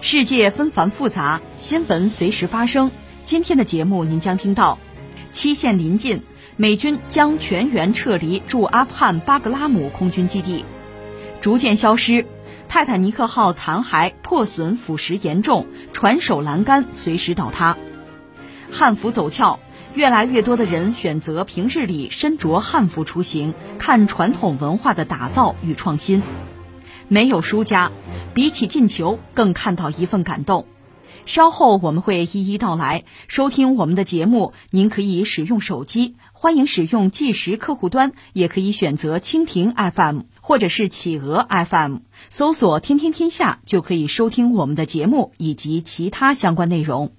世界纷繁复杂，新闻随时发生。今天的节目您将听到：期限临近，美军将全员撤离驻阿富汗巴格拉姆空军基地；逐渐消失，泰坦尼克号残骸破损腐蚀严重，船首栏杆随时倒塌；汉服走俏，越来越多的人选择平日里身着汉服出行，看传统文化的打造与创新。没有输家，比起进球，更看到一份感动。稍后我们会一一道来。收听我们的节目，您可以使用手机，欢迎使用计时客户端，也可以选择蜻蜓 FM 或者是企鹅 FM，搜索“天天天下”就可以收听我们的节目以及其他相关内容。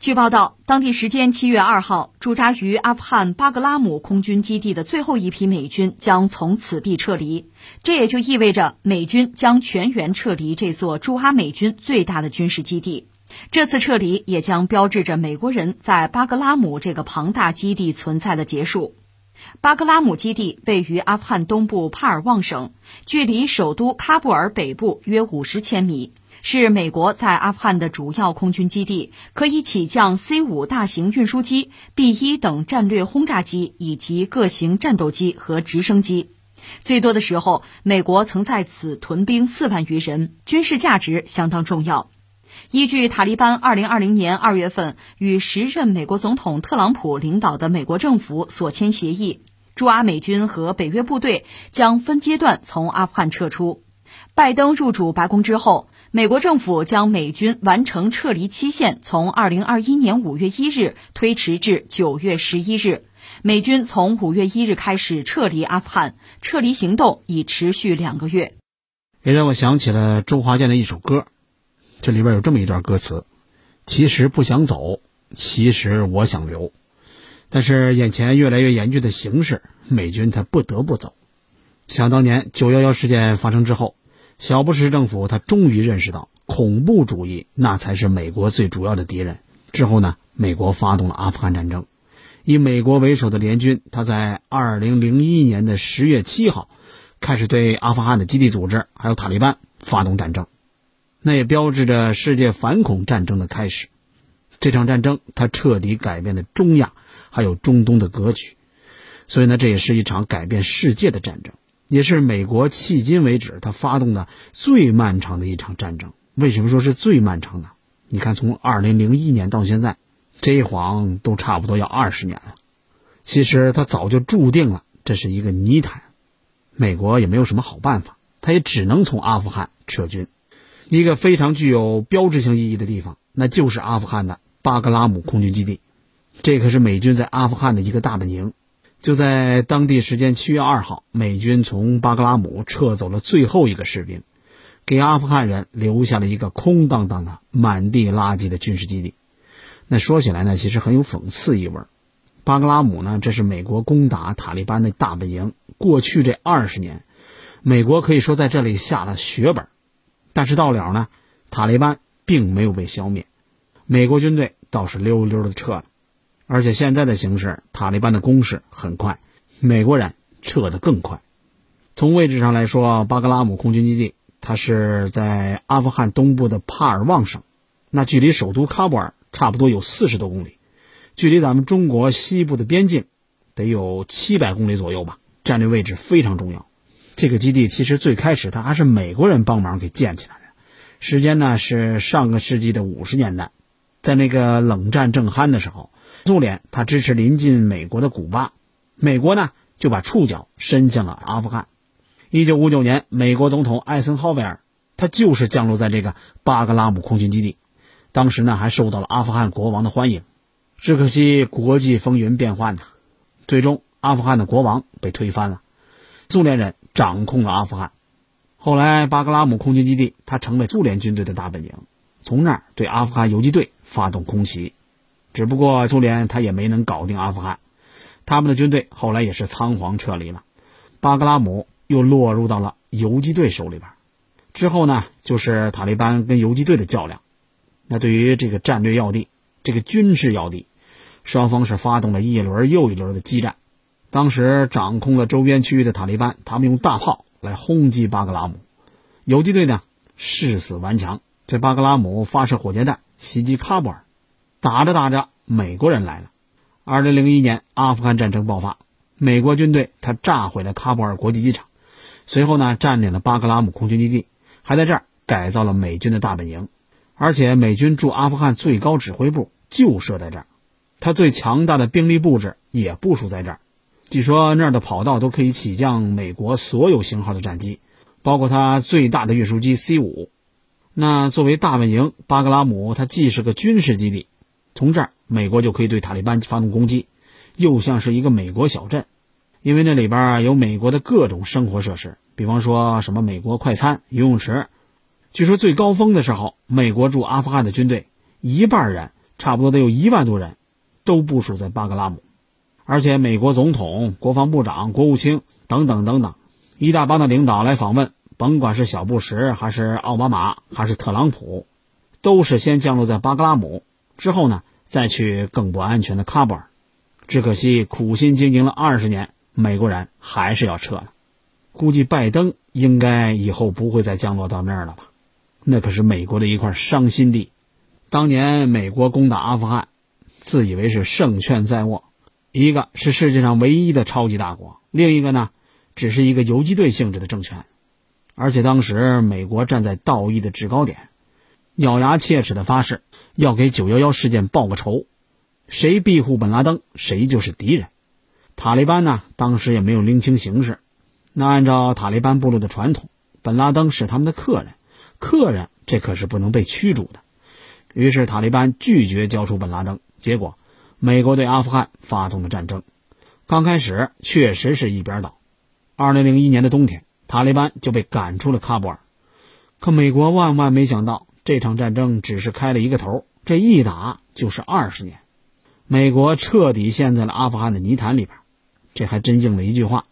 据报道，当地时间七月二号，驻扎于阿富汗巴格拉姆空军基地的最后一批美军将从此地撤离。这也就意味着美军将全员撤离这座驻阿美军最大的军事基地。这次撤离也将标志着美国人在巴格拉姆这个庞大基地存在的结束。巴格拉姆基地位于阿富汗东部帕尔旺省，距离首都喀布尔北部约五十千米。是美国在阿富汗的主要空军基地，可以起降 C 五大型运输机、B 一等战略轰炸机以及各型战斗机和直升机。最多的时候，美国曾在此屯兵四万余人，军事价值相当重要。依据塔利班2020年2月份与时任美国总统特朗普领导的美国政府所签协议，驻阿美军和北约部队将分阶段从阿富汗撤出。拜登入主白宫之后。美国政府将美军完成撤离期限从二零二一年五月一日推迟至九月十一日。美军从五月一日开始撤离阿富汗，撤离行动已持续两个月。也让我想起了周华健的一首歌，这里边有这么一段歌词：“其实不想走，其实我想留，但是眼前越来越严峻的形势，美军他不得不走。”想当年九幺幺事件发生之后。小布什政府他终于认识到，恐怖主义那才是美国最主要的敌人。之后呢，美国发动了阿富汗战争，以美国为首的联军，他在二零零一年的十月七号，开始对阿富汗的基地组织还有塔利班发动战争，那也标志着世界反恐战争的开始。这场战争它彻底改变了中亚还有中东的格局，所以呢，这也是一场改变世界的战争。也是美国迄今为止他发动的最漫长的一场战争。为什么说是最漫长呢？你看，从二零零一年到现在，这一晃都差不多要二十年了。其实他早就注定了这是一个泥潭，美国也没有什么好办法，他也只能从阿富汗撤军。一个非常具有标志性意义的地方，那就是阿富汗的巴格拉姆空军基地，这可是美军在阿富汗的一个大本营。就在当地时间七月二号，美军从巴格拉姆撤走了最后一个士兵，给阿富汗人留下了一个空荡荡的、满地垃圾的军事基地。那说起来呢，其实很有讽刺意味。巴格拉姆呢，这是美国攻打塔利班的大本营。过去这二十年，美国可以说在这里下了血本。但是到了呢，塔利班并没有被消灭，美国军队倒是溜溜的撤了。而且现在的形势，塔利班的攻势很快，美国人撤得更快。从位置上来说，巴格拉姆空军基地它是在阿富汗东部的帕尔旺省，那距离首都喀布尔差不多有四十多公里，距离咱们中国西部的边境得有七百公里左右吧，战略位置非常重要。这个基地其实最开始它还是美国人帮忙给建起来的，时间呢是上个世纪的五十年代，在那个冷战正酣的时候。苏联他支持临近美国的古巴，美国呢就把触角伸向了阿富汗。一九五九年，美国总统艾森豪威尔他就是降落在这个巴格拉姆空军基地，当时呢还受到了阿富汗国王的欢迎。只可惜国际风云变幻呐，最终阿富汗的国王被推翻了，苏联人掌控了阿富汗。后来巴格拉姆空军基地，它成为苏联军队的大本营，从那儿对阿富汗游击队发动空袭。只不过苏联他也没能搞定阿富汗，他们的军队后来也是仓皇撤离了，巴格拉姆又落入到了游击队手里边。之后呢，就是塔利班跟游击队的较量。那对于这个战略要地，这个军事要地。双方是发动了一轮又一轮的激战。当时掌控了周边区域的塔利班，他们用大炮来轰击巴格拉姆。游击队呢，誓死顽强，在巴格拉姆发射火箭弹袭击喀布尔。打着打着，美国人来了。二零零一年，阿富汗战争爆发，美国军队他炸毁了喀布尔国际机场，随后呢，占领了巴格拉姆空军基地，还在这儿改造了美军的大本营，而且美军驻阿富汗最高指挥部就设在这儿。他最强大的兵力布置也部署在这儿，据说那儿的跑道都可以起降美国所有型号的战机，包括它最大的运输机 C 五。那作为大本营，巴格拉姆它既是个军事基地，从这儿美国就可以对塔利班发动攻击，又像是一个美国小镇，因为那里边有美国的各种生活设施，比方说什么美国快餐、游泳池。据说最高峰的时候，美国驻阿富汗的军队一半人，差不多得有一万多人。都部署在巴格拉姆，而且美国总统、国防部长、国务卿等等等等，一大帮的领导来访问，甭管是小布什还是奥巴马还是特朗普，都是先降落在巴格拉姆，之后呢再去更不安全的喀布尔。只可惜苦心经营了二十年，美国人还是要撤了。估计拜登应该以后不会再降落到那儿了吧？那可是美国的一块伤心地。当年美国攻打阿富汗。自以为是胜券在握，一个是世界上唯一的超级大国，另一个呢，只是一个游击队性质的政权。而且当时美国站在道义的制高点，咬牙切齿的发誓要给九幺幺事件报个仇，谁庇护本拉登，谁就是敌人。塔利班呢，当时也没有拎清形势。那按照塔利班部落的传统，本拉登是他们的客人，客人这可是不能被驱逐的。于是塔利班拒绝交出本拉登。结果，美国对阿富汗发动了战争。刚开始确实是一边倒。二零零一年的冬天，塔利班就被赶出了喀布尔。可美国万万没想到，这场战争只是开了一个头，这一打就是二十年。美国彻底陷在了阿富汗的泥潭里边。这还真应了一句话：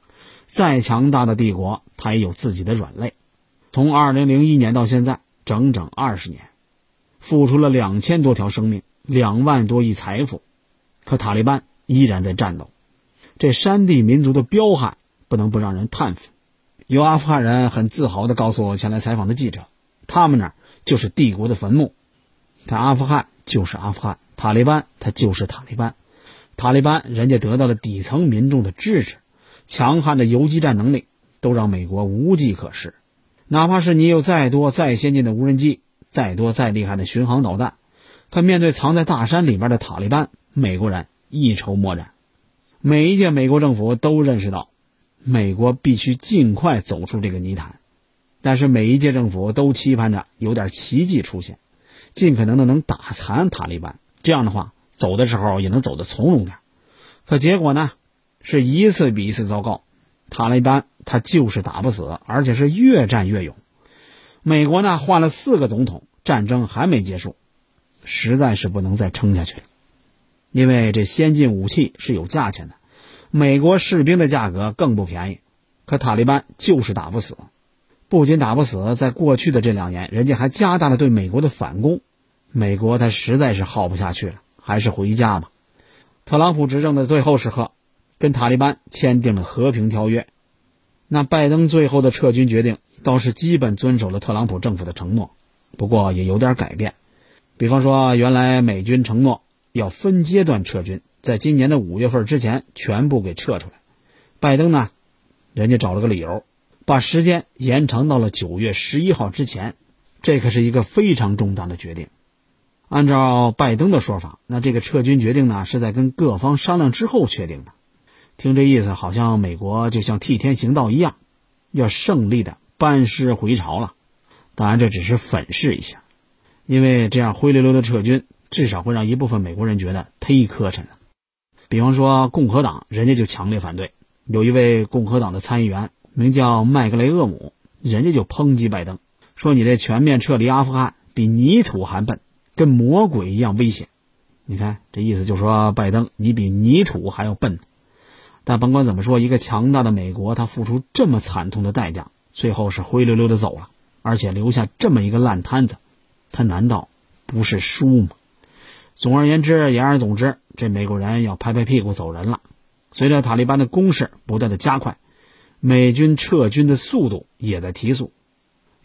再强大的帝国，它也有自己的软肋。从二零零一年到现在，整整二十年，付出了两千多条生命。两万多亿财富，可塔利班依然在战斗。这山地民族的彪悍不能不让人叹服。有阿富汗人很自豪地告诉我前来采访的记者：“他们那儿就是帝国的坟墓。他阿富汗就是阿富汗，塔利班他就是塔利班。塔利班人家得到了底层民众的支持，强悍的游击战能力都让美国无计可施。哪怕是你有再多再先进的无人机，再多再厉害的巡航导弹。”可面对藏在大山里边的塔利班，美国人一筹莫展。每一届美国政府都认识到，美国必须尽快走出这个泥潭。但是每一届政府都期盼着有点奇迹出现，尽可能的能打残塔利班。这样的话，走的时候也能走得从容点。可结果呢，是一次比一次糟糕。塔利班他就是打不死，而且是越战越勇。美国呢换了四个总统，战争还没结束。实在是不能再撑下去了，因为这先进武器是有价钱的，美国士兵的价格更不便宜。可塔利班就是打不死，不仅打不死，在过去的这两年，人家还加大了对美国的反攻。美国他实在是耗不下去了，还是回家吧。特朗普执政的最后时刻，跟塔利班签订了和平条约。那拜登最后的撤军决定倒是基本遵守了特朗普政府的承诺，不过也有点改变。比方说，原来美军承诺要分阶段撤军，在今年的五月份之前全部给撤出来。拜登呢，人家找了个理由，把时间延长到了九月十一号之前。这可是一个非常重大的决定。按照拜登的说法，那这个撤军决定呢，是在跟各方商量之后确定的。听这意思，好像美国就像替天行道一样，要胜利的班师回朝了。当然，这只是粉饰一下。因为这样灰溜溜的撤军，至少会让一部分美国人觉得忒磕碜了。比方说共和党，人家就强烈反对。有一位共和党的参议员名叫麦格雷厄姆，人家就抨击拜登，说你这全面撤离阿富汗比泥土还笨，跟魔鬼一样危险。你看这意思，就说拜登你比泥土还要笨。但甭管怎么说，一个强大的美国，他付出这么惨痛的代价，最后是灰溜溜的走了，而且留下这么一个烂摊子，他难道不是输吗？总而言之，言而总之，这美国人要拍拍屁股走人了。随着塔利班的攻势不断的加快，美军撤军的速度也在提速。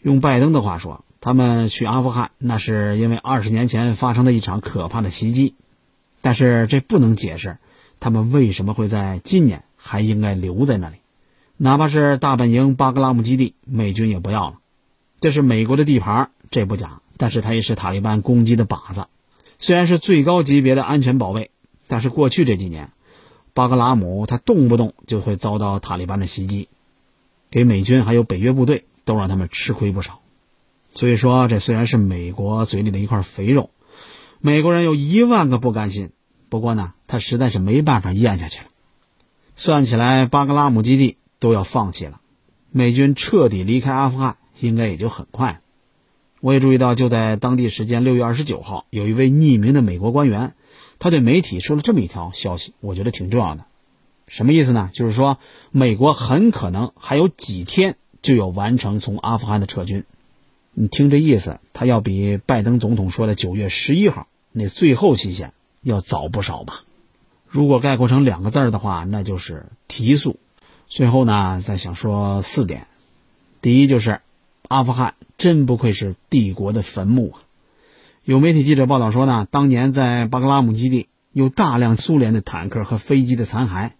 用拜登的话说，他们去阿富汗那是因为二十年前发生的一场可怕的袭击，但是这不能解释。他们为什么会在今年还应该留在那里？哪怕是大本营巴格拉姆基地，美军也不要了。这是美国的地盘，这不假，但是它也是塔利班攻击的靶子。虽然是最高级别的安全保卫，但是过去这几年，巴格拉姆他动不动就会遭到塔利班的袭击，给美军还有北约部队都让他们吃亏不少。所以说，这虽然是美国嘴里的一块肥肉，美国人有一万个不甘心。不过呢，他实在是没办法咽下去了。算起来，巴格拉姆基地都要放弃了，美军彻底离开阿富汗应该也就很快。我也注意到，就在当地时间六月二十九号，有一位匿名的美国官员，他对媒体说了这么一条消息，我觉得挺重要的。什么意思呢？就是说，美国很可能还有几天就要完成从阿富汗的撤军。你听这意思，他要比拜登总统说的九月十一号那最后期限。要早不少吧？如果概括成两个字儿的话，那就是提速。最后呢，再想说四点：第一，就是阿富汗真不愧是帝国的坟墓啊！有媒体记者报道说呢，当年在巴格拉姆基地有大量苏联的坦克和飞机的残骸，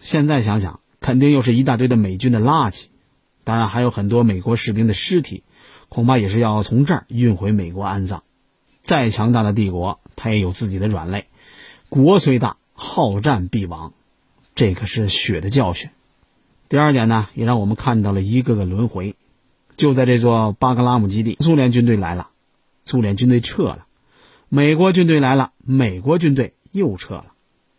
现在想想，肯定又是一大堆的美军的垃圾。当然，还有很多美国士兵的尸体，恐怕也是要从这儿运回美国安葬。再强大的帝国，它也有自己的软肋。国虽大，好战必亡，这可是血的教训。第二点呢，也让我们看到了一个个轮回。就在这座巴格拉姆基地，苏联军队来了，苏联军队撤了；美国军队来了，美国军队又撤了。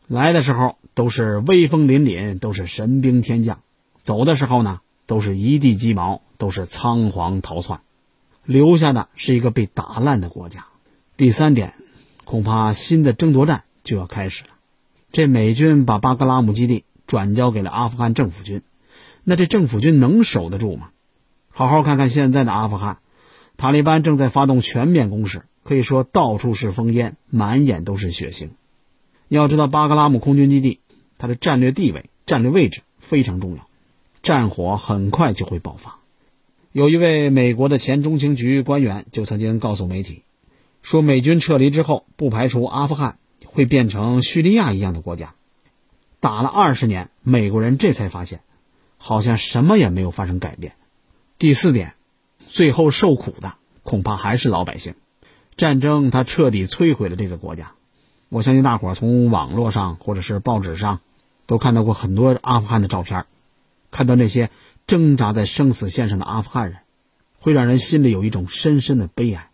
来的时候都是威风凛凛，都是神兵天将；走的时候呢，都是一地鸡毛，都是仓皇逃窜。留下的是一个被打烂的国家。第三点，恐怕新的争夺战就要开始了。这美军把巴格拉姆基地转交给了阿富汗政府军，那这政府军能守得住吗？好好看看现在的阿富汗，塔利班正在发动全面攻势，可以说到处是烽烟，满眼都是血腥。要知道，巴格拉姆空军基地它的战略地位、战略位置非常重要，战火很快就会爆发。有一位美国的前中情局官员就曾经告诉媒体。说美军撤离之后，不排除阿富汗会变成叙利亚一样的国家。打了二十年，美国人这才发现，好像什么也没有发生改变。第四点，最后受苦的恐怕还是老百姓。战争它彻底摧毁了这个国家。我相信大伙儿从网络上或者是报纸上，都看到过很多阿富汗的照片，看到那些挣扎在生死线上的阿富汗人，会让人心里有一种深深的悲哀。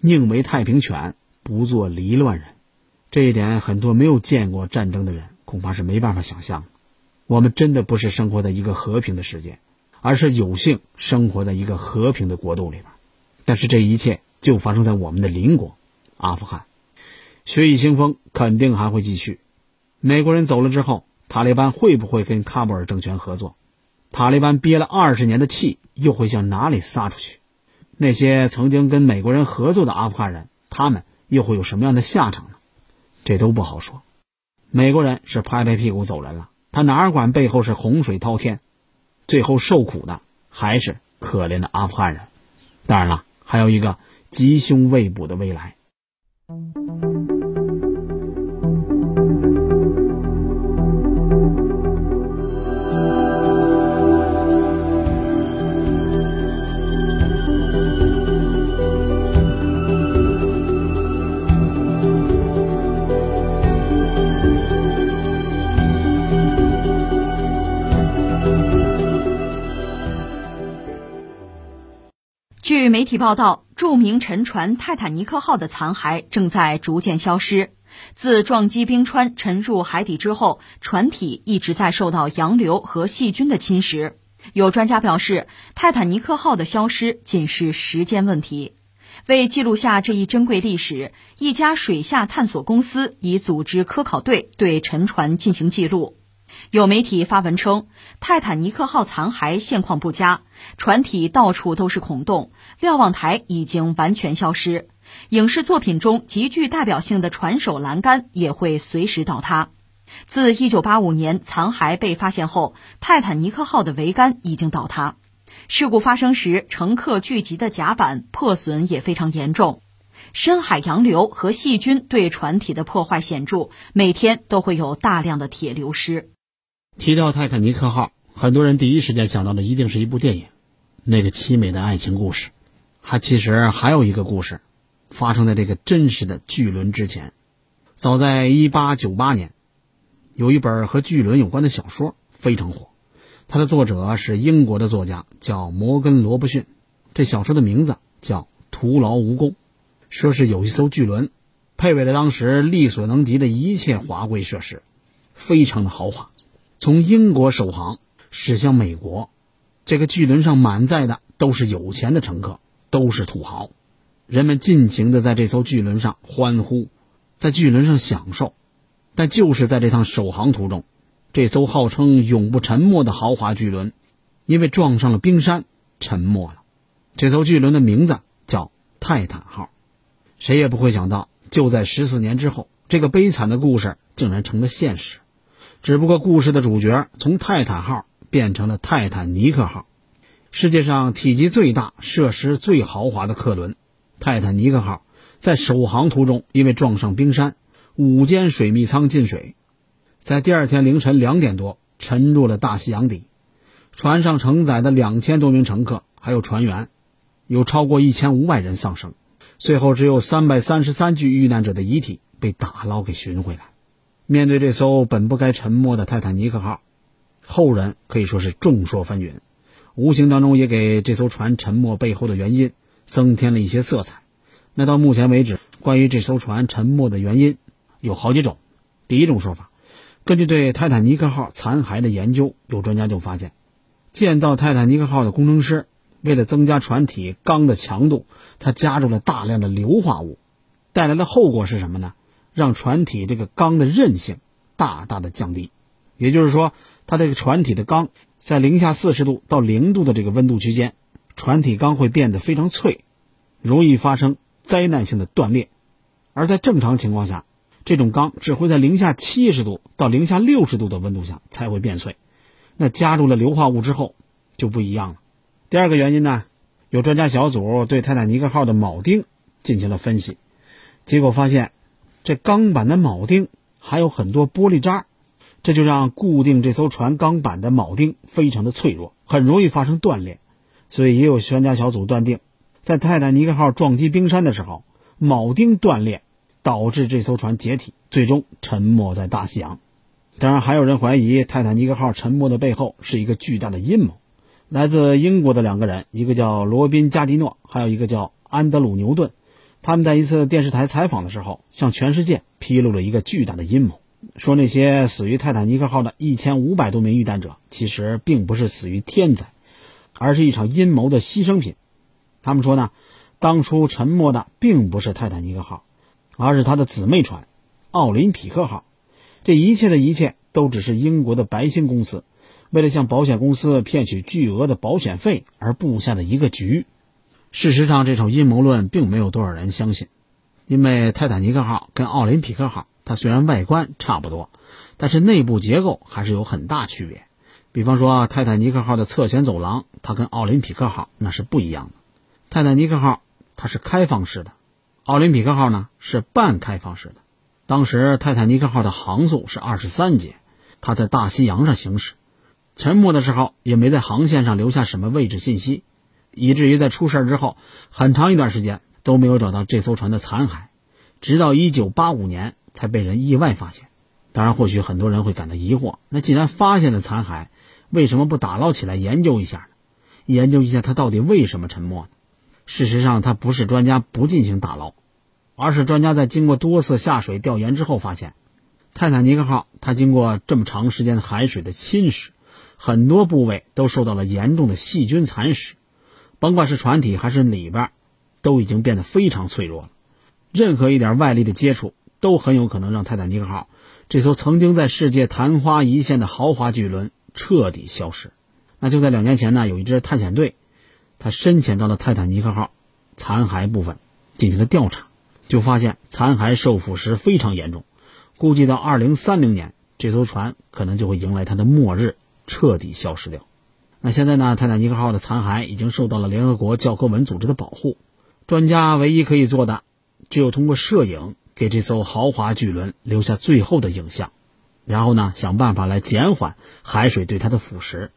宁为太平犬，不做离乱人。这一点，很多没有见过战争的人恐怕是没办法想象。我们真的不是生活在一个和平的世界，而是有幸生活在一个和平的国度里边。但是这一切就发生在我们的邻国阿富汗。血雨腥风肯定还会继续。美国人走了之后，塔利班会不会跟喀布尔政权合作？塔利班憋了二十年的气又会向哪里撒出去？那些曾经跟美国人合作的阿富汗人，他们又会有什么样的下场呢？这都不好说。美国人是拍拍屁股走人了，他哪管背后是洪水滔天，最后受苦的还是可怜的阿富汗人。当然了，还有一个吉凶未卜的未来。据媒体报道，著名沉船泰坦尼克号的残骸正在逐渐消失。自撞击冰川沉入海底之后，船体一直在受到洋流和细菌的侵蚀。有专家表示，泰坦尼克号的消失仅是时间问题。为记录下这一珍贵历史，一家水下探索公司已组织科考队对沉船进行记录。有媒体发文称，泰坦尼克号残骸现况不佳，船体到处都是孔洞，瞭望台已经完全消失。影视作品中极具代表性的船首栏杆也会随时倒塌。自1985年残骸被发现后，泰坦尼克号的桅杆已经倒塌。事故发生时，乘客聚集的甲板破损也非常严重。深海洋流和细菌对船体的破坏显著，每天都会有大量的铁流失。提到泰坦尼克号，很多人第一时间想到的一定是一部电影，那个凄美的爱情故事。还其实还有一个故事，发生在这个真实的巨轮之前。早在1898年，有一本和巨轮有关的小说非常火，它的作者是英国的作家，叫摩根·罗伯逊。这小说的名字叫《徒劳无功》，说是有一艘巨轮，配备了当时力所能及的一切华贵设施，非常的豪华。从英国首航驶向美国，这个巨轮上满载的都是有钱的乘客，都是土豪。人们尽情的在这艘巨轮上欢呼，在巨轮上享受。但就是在这趟首航途中，这艘号称永不沉没的豪华巨轮，因为撞上了冰山，沉没了。这艘巨轮的名字叫泰坦号。谁也不会想到，就在十四年之后，这个悲惨的故事竟然成了现实。只不过故事的主角从泰坦号变成了泰坦尼克号，世界上体积最大、设施最豪华的客轮——泰坦尼克号，在首航途中因为撞上冰山。五间水密舱进水，在第二天凌晨两点多沉入了大西洋底。船上承载的两千多名乘客还有船员，有超过一千五百人丧生。最后只有三百三十三具遇难者的遗体被打捞给寻回来。面对这艘本不该沉没的泰坦尼克号，后人可以说是众说纷纭，无形当中也给这艘船沉没背后的原因增添了一些色彩。那到目前为止，关于这艘船沉没的原因。有好几种。第一种说法，根据对泰坦尼克号残骸的研究，有专家就发现，建造泰坦尼克号的工程师为了增加船体钢的强度，他加入了大量的硫化物，带来的后果是什么呢？让船体这个钢的韧性大大的降低。也就是说，它这个船体的钢在零下四十度到零度的这个温度区间，船体钢会变得非常脆，容易发生灾难性的断裂。而在正常情况下，这种钢只会在零下七十度到零下六十度的温度下才会变脆，那加入了硫化物之后就不一样了。第二个原因呢，有专家小组对泰坦尼克号的铆钉进行了分析，结果发现这钢板的铆钉还有很多玻璃渣，这就让固定这艘船钢板的铆钉非常的脆弱，很容易发生断裂。所以也有专家小组断定，在泰坦尼克号撞击冰山的时候，铆钉断裂。导致这艘船解体，最终沉没在大西洋。当然，还有人怀疑泰坦尼克号沉没的背后是一个巨大的阴谋。来自英国的两个人，一个叫罗宾·加迪诺，还有一个叫安德鲁·牛顿。他们在一次电视台采访的时候，向全世界披露了一个巨大的阴谋，说那些死于泰坦尼克号的一千五百多名遇难者，其实并不是死于天灾，而是一场阴谋的牺牲品。他们说呢，当初沉没的并不是泰坦尼克号。而是他的姊妹船“奥林匹克号”，这一切的一切都只是英国的白星公司为了向保险公司骗取巨额的保险费而布下的一个局。事实上，这种阴谋论并没有多少人相信，因为泰坦尼克号跟奥林匹克号，它虽然外观差不多，但是内部结构还是有很大区别。比方说，泰坦尼克号的侧舷走廊，它跟奥林匹克号那是不一样的。泰坦尼克号它是开放式的。奥林匹克号呢是半开放式的，当时泰坦尼克号的航速是二十三节，它在大西洋上行驶，沉没的时候也没在航线上留下什么位置信息，以至于在出事之后很长一段时间都没有找到这艘船的残骸，直到一九八五年才被人意外发现。当然，或许很多人会感到疑惑，那既然发现了残骸，为什么不打捞起来研究一下呢？研究一下它到底为什么沉没呢？事实上，它不是专家不进行打捞。而是专家在经过多次下水调研之后发现，泰坦尼克号它经过这么长时间的海水的侵蚀，很多部位都受到了严重的细菌蚕食，甭管是船体还是里边，都已经变得非常脆弱了。任何一点外力的接触，都很有可能让泰坦尼克号这艘曾经在世界昙花一现的豪华巨轮彻底消失。那就在两年前呢，有一支探险队，他深潜到了泰坦尼克号残骸部分进行了调查，就发现残骸受腐蚀非常严重，估计到二零三零年，这艘船可能就会迎来它的末日，彻底消失掉。那现在呢，泰坦尼克号的残骸已经受到了联合国教科文组织的保护，专家唯一可以做的，只有通过摄影给这艘豪华巨轮留下最后的影像，然后呢，想办法来减缓海水对它的腐蚀。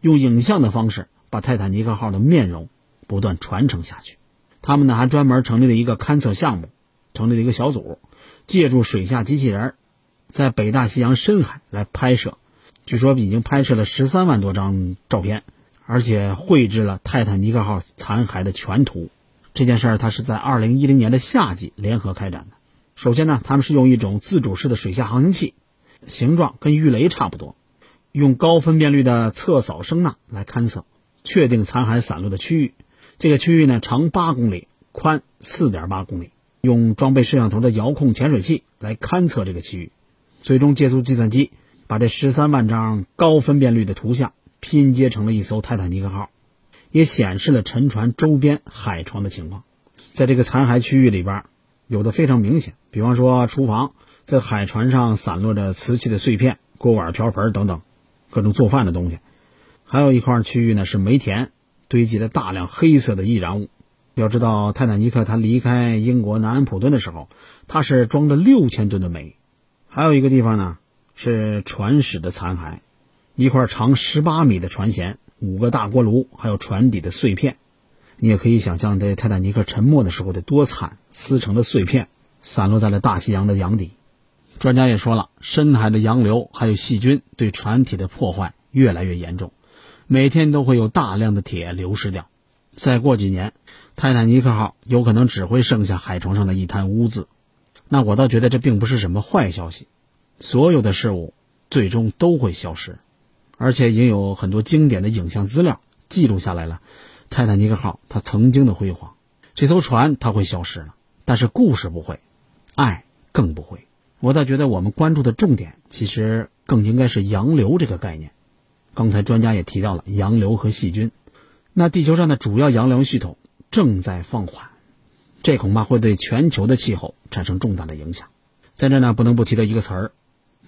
用影像的方式把泰坦尼克号的面容不断传承下去。他们呢还专门成立了一个勘测项目，成立了一个小组，借助水下机器人，在北大西洋深海来拍摄。据说已经拍摄了十三万多张照片，而且绘制了泰坦尼克号残骸的全图。这件事儿，它是在二零一零年的夏季联合开展的。首先呢，他们是用一种自主式的水下航行器，形状跟鱼雷差不多。用高分辨率的测扫声呐来勘测，确定残骸散落的区域。这个区域呢，长八公里，宽四点八公里。用装备摄像头的遥控潜水器来勘测这个区域，最终借助计算机把这十三万张高分辨率的图像拼接成了一艘泰坦尼克号，也显示了沉船周边海床的情况。在这个残骸区域里边，有的非常明显，比方说厨房，在海船上散落着瓷器的碎片、锅碗瓢盆等等。各种做饭的东西，还有一块区域呢是煤田，堆积了大量黑色的易燃物。要知道，泰坦尼克它离开英国南安普敦的时候，它是装着六千吨的煤。还有一个地方呢是船室的残骸，一块长十八米的船舷，五个大锅炉，还有船底的碎片。你也可以想象，这泰坦尼克沉没的时候得多惨，撕成了碎片散落在了大西洋的洋底。专家也说了，深海的洋流还有细菌对船体的破坏越来越严重，每天都会有大量的铁流失掉。再过几年，泰坦尼克号有可能只会剩下海床上的一滩污渍。那我倒觉得这并不是什么坏消息，所有的事物最终都会消失，而且已经有很多经典的影像资料记录下来了。泰坦尼克号它曾经的辉煌，这艘船它会消失了，但是故事不会，爱更不会。我倒觉得，我们关注的重点其实更应该是洋流这个概念。刚才专家也提到了洋流和细菌，那地球上的主要洋流系统正在放缓，这恐怕会对全球的气候产生重大的影响。在这呢，不能不提到一个词儿——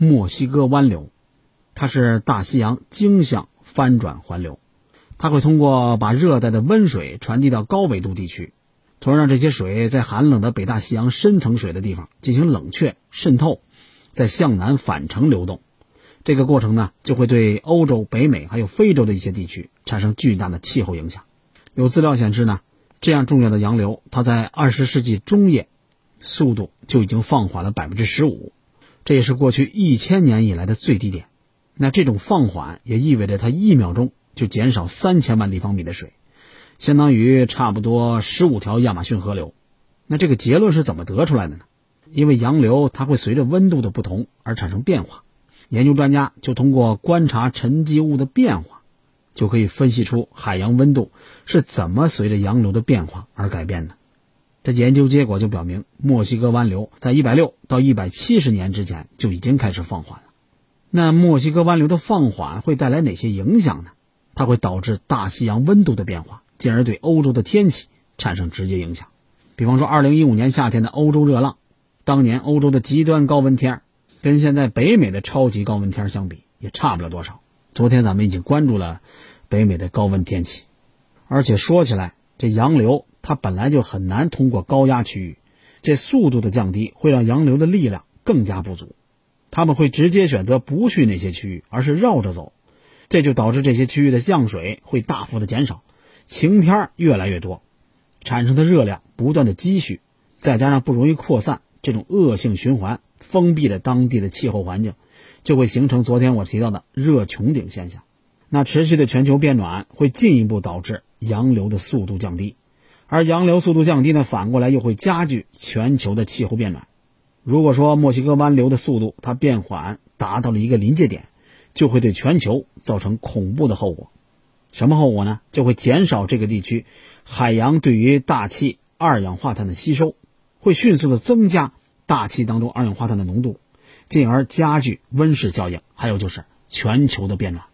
墨西哥湾流，它是大西洋经向翻转环流，它会通过把热带的温水传递到高纬度地区。从而让这些水在寒冷的北大西洋深层水的地方进行冷却渗透，再向南返程流动。这个过程呢，就会对欧洲、北美还有非洲的一些地区产生巨大的气候影响。有资料显示呢，这样重要的洋流，它在二十世纪中叶，速度就已经放缓了百分之十五，这也是过去一千年以来的最低点。那这种放缓也意味着它一秒钟就减少三千万立方米的水。相当于差不多十五条亚马逊河流，那这个结论是怎么得出来的呢？因为洋流它会随着温度的不同而产生变化，研究专家就通过观察沉积物的变化，就可以分析出海洋温度是怎么随着洋流的变化而改变的。这研究结果就表明，墨西哥湾流在一百六到一百七十年之前就已经开始放缓了。那墨西哥湾流的放缓会带来哪些影响呢？它会导致大西洋温度的变化。进而对欧洲的天气产生直接影响，比方说，二零一五年夏天的欧洲热浪，当年欧洲的极端高温天跟现在北美的超级高温天相比，也差不了多少。昨天咱们已经关注了北美的高温天气，而且说起来，这洋流它本来就很难通过高压区域，这速度的降低会让洋流的力量更加不足，他们会直接选择不去那些区域，而是绕着走，这就导致这些区域的降水会大幅的减少。晴天越来越多，产生的热量不断的积蓄，再加上不容易扩散，这种恶性循环封闭了当地的气候环境，就会形成昨天我提到的热穹顶现象。那持续的全球变暖会进一步导致洋流的速度降低，而洋流速度降低呢，反过来又会加剧全球的气候变暖。如果说墨西哥湾流的速度它变缓，达到了一个临界点，就会对全球造成恐怖的后果。什么后果呢？就会减少这个地区海洋对于大气二氧化碳的吸收，会迅速的增加大气当中二氧化碳的浓度，进而加剧温室效应，还有就是全球的变暖。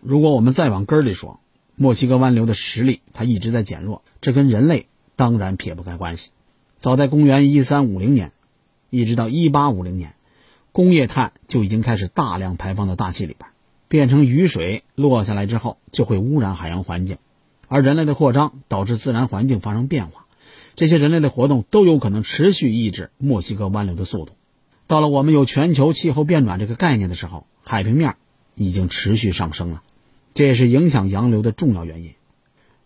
如果我们再往根儿里说，墨西哥湾流的实力它一直在减弱，这跟人类当然撇不开关系。早在公元一三五零年，一直到一八五零年，工业碳就已经开始大量排放到大气里边，变成雨水落下来之后就会污染海洋环境，而人类的扩张导致自然环境发生变化，这些人类的活动都有可能持续抑制墨西哥湾流的速度。到了我们有全球气候变暖这个概念的时候，海平面已经持续上升了。这也是影响洋流的重要原因。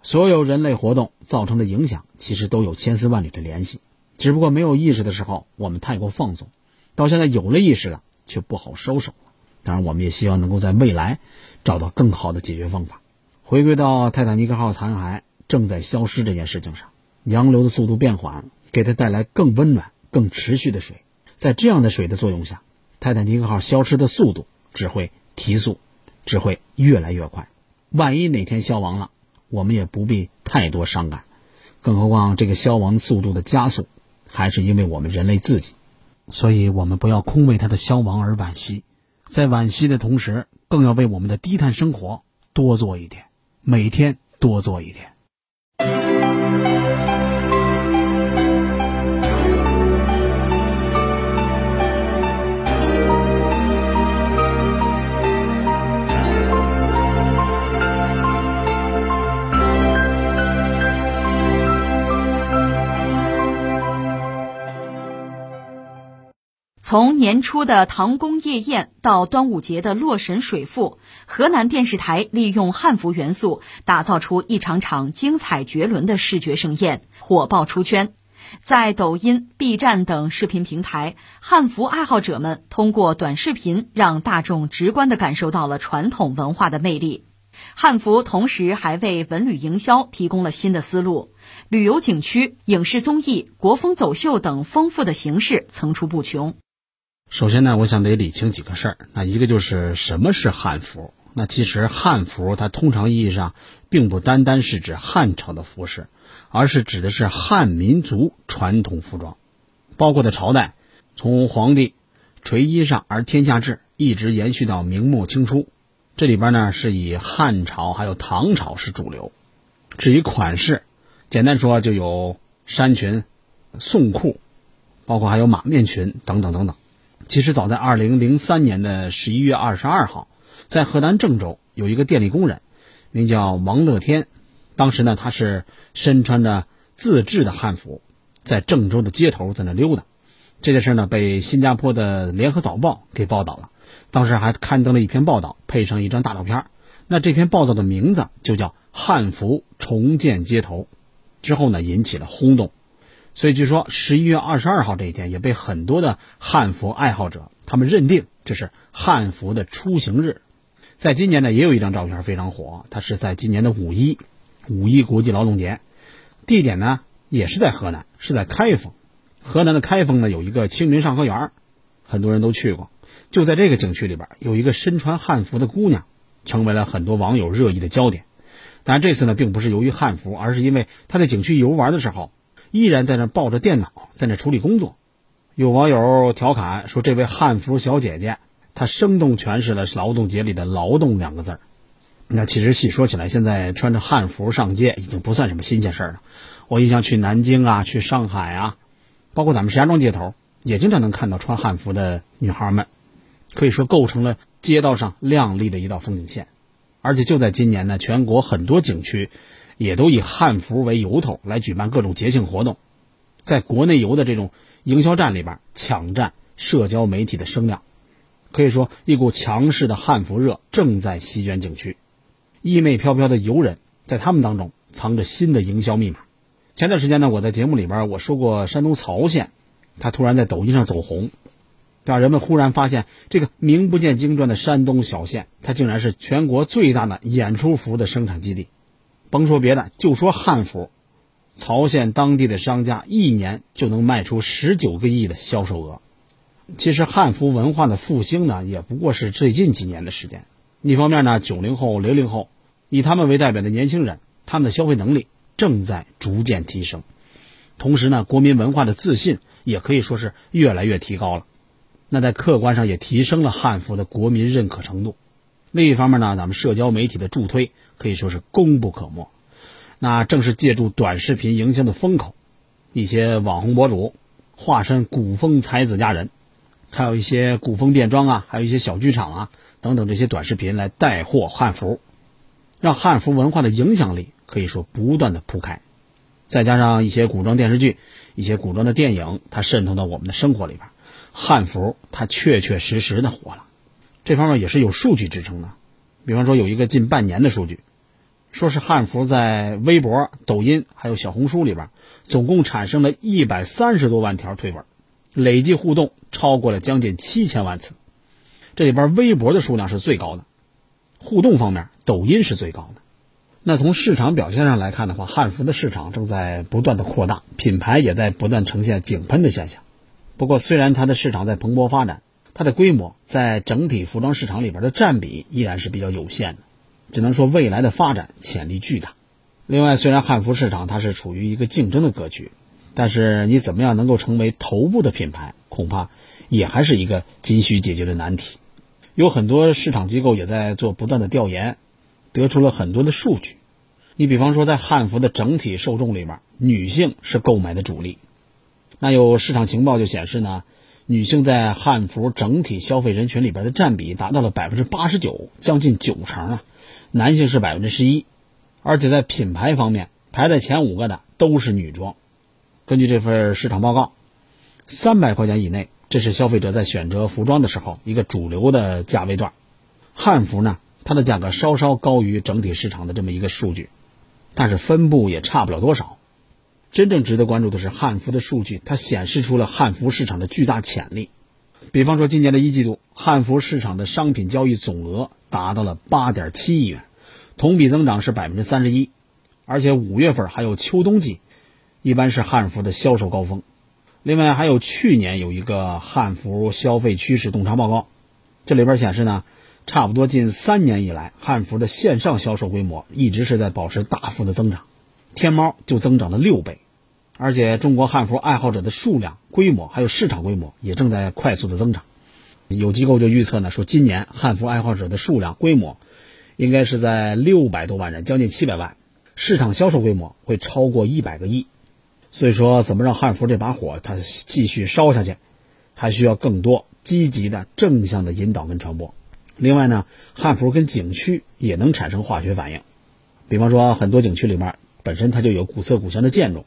所有人类活动造成的影响，其实都有千丝万缕的联系，只不过没有意识的时候，我们太过放纵；到现在有了意识了，却不好收手了。当然，我们也希望能够在未来找到更好的解决方法。回归到泰坦尼克号残骸正在消失这件事情上，洋流的速度变缓，给它带来更温暖、更持续的水。在这样的水的作用下，泰坦尼克号消失的速度只会提速。只会越来越快，万一哪天消亡了，我们也不必太多伤感。更何况这个消亡速度的加速，还是因为我们人类自己，所以我们不要空为它的消亡而惋惜，在惋惜的同时，更要为我们的低碳生活多做一点，每天多做一点。从年初的唐宫夜宴到端午节的洛神水赋，河南电视台利用汉服元素，打造出一场场精彩绝伦的视觉盛宴，火爆出圈。在抖音、B 站等视频平台，汉服爱好者们通过短视频，让大众直观地感受到了传统文化的魅力。汉服同时还为文旅营销提供了新的思路，旅游景区、影视综艺、国风走秀等丰富的形式层出不穷。首先呢，我想得理清几个事儿。那一个就是什么是汉服？那其实汉服它通常意义上并不单单是指汉朝的服饰，而是指的是汉民族传统服装，包括的朝代，从皇帝垂衣裳而天下治，一直延续到明末清初。这里边呢是以汉朝还有唐朝是主流。至于款式，简单说就有衫裙、宋裤，包括还有马面裙等等等等。其实早在二零零三年的十一月二十二号，在河南郑州有一个电力工人，名叫王乐天。当时呢，他是身穿着自制的汉服，在郑州的街头在那溜达。这件事呢，被新加坡的联合早报给报道了。当时还刊登了一篇报道，配上一张大照片。那这篇报道的名字就叫《汉服重建街头》，之后呢，引起了轰动。所以据说十一月二十二号这一天也被很多的汉服爱好者他们认定这是汉服的出行日。在今年呢，也有一张照片非常火，它是在今年的五一，五一国际劳动节，地点呢也是在河南，是在开封。河南的开封呢有一个青云上河园，很多人都去过。就在这个景区里边，有一个身穿汉服的姑娘，成为了很多网友热议的焦点。当然这次呢，并不是由于汉服，而是因为她在景区游玩的时候。依然在那抱着电脑，在那处理工作。有网友调侃说：“这位汉服小姐姐，她生动诠释了劳动节里的‘劳动’两个字儿。”那其实细说起来，现在穿着汉服上街已经不算什么新鲜事儿了。我印象去南京啊，去上海啊，包括咱们石家庄街头，也经常能看到穿汉服的女孩们，可以说构成了街道上亮丽的一道风景线。而且就在今年呢，全国很多景区。也都以汉服为由头来举办各种节庆活动，在国内游的这种营销战里边抢占社交媒体的声量，可以说一股强势的汉服热正在席卷景区，衣袂飘飘的游人在他们当中藏着新的营销密码。前段时间呢，我在节目里边我说过山东曹县，他突然在抖音上走红，让人们忽然发现这个名不见经传的山东小县，它竟然是全国最大的演出服的生产基地。甭说别的，就说汉服，曹县当地的商家一年就能卖出十九个亿的销售额。其实汉服文化的复兴呢，也不过是最近几年的时间。一方面呢，九零后、零零后，以他们为代表的年轻人，他们的消费能力正在逐渐提升，同时呢，国民文化的自信也可以说是越来越提高了。那在客观上也提升了汉服的国民认可程度。另一方面呢，咱们社交媒体的助推可以说是功不可没。那正是借助短视频营销的风口，一些网红博主化身古风才子佳人。还有一些古风变装啊，还有一些小剧场啊等等这些短视频来带货汉服，让汉服文化的影响力可以说不断的铺开。再加上一些古装电视剧、一些古装的电影，它渗透到我们的生活里边，汉服它确确实实的火了。这方面也是有数据支撑的，比方说有一个近半年的数据，说是汉服在微博、抖音还有小红书里边，总共产生了一百三十多万条推文。累计互动超过了将近七千万次，这里边微博的数量是最高的，互动方面抖音是最高的。那从市场表现上来看的话，汉服的市场正在不断的扩大，品牌也在不断呈现井喷的现象。不过，虽然它的市场在蓬勃发展，它的规模在整体服装市场里边的占比依然是比较有限的，只能说未来的发展潜力巨大。另外，虽然汉服市场它是处于一个竞争的格局。但是你怎么样能够成为头部的品牌，恐怕也还是一个急需解决的难题。有很多市场机构也在做不断的调研，得出了很多的数据。你比方说，在汉服的整体受众里面，女性是购买的主力。那有市场情报就显示呢，女性在汉服整体消费人群里边的占比达到了百分之八十九，将近九成啊。男性是百分之十一，而且在品牌方面排在前五个的都是女装。根据这份市场报告，三百块钱以内，这是消费者在选择服装的时候一个主流的价位段。汉服呢，它的价格稍稍高于整体市场的这么一个数据，但是分布也差不了多少。真正值得关注的是汉服的数据，它显示出了汉服市场的巨大潜力。比方说，今年的一季度，汉服市场的商品交易总额达到了八点七亿元，同比增长是百分之三十一，而且五月份还有秋冬季。一般是汉服的销售高峰，另外还有去年有一个汉服消费趋势洞察报告，这里边显示呢，差不多近三年以来，汉服的线上销售规模一直是在保持大幅的增长，天猫就增长了六倍，而且中国汉服爱好者的数量、规模还有市场规模也正在快速的增长，有机构就预测呢，说今年汉服爱好者的数量规模应该是在六百多万人，将近七百万，市场销售规模会超过一百个亿。所以说，怎么让汉服这把火它继续烧下去，还需要更多积极的正向的引导跟传播。另外呢，汉服跟景区也能产生化学反应。比方说，很多景区里面本身它就有古色古香的建筑，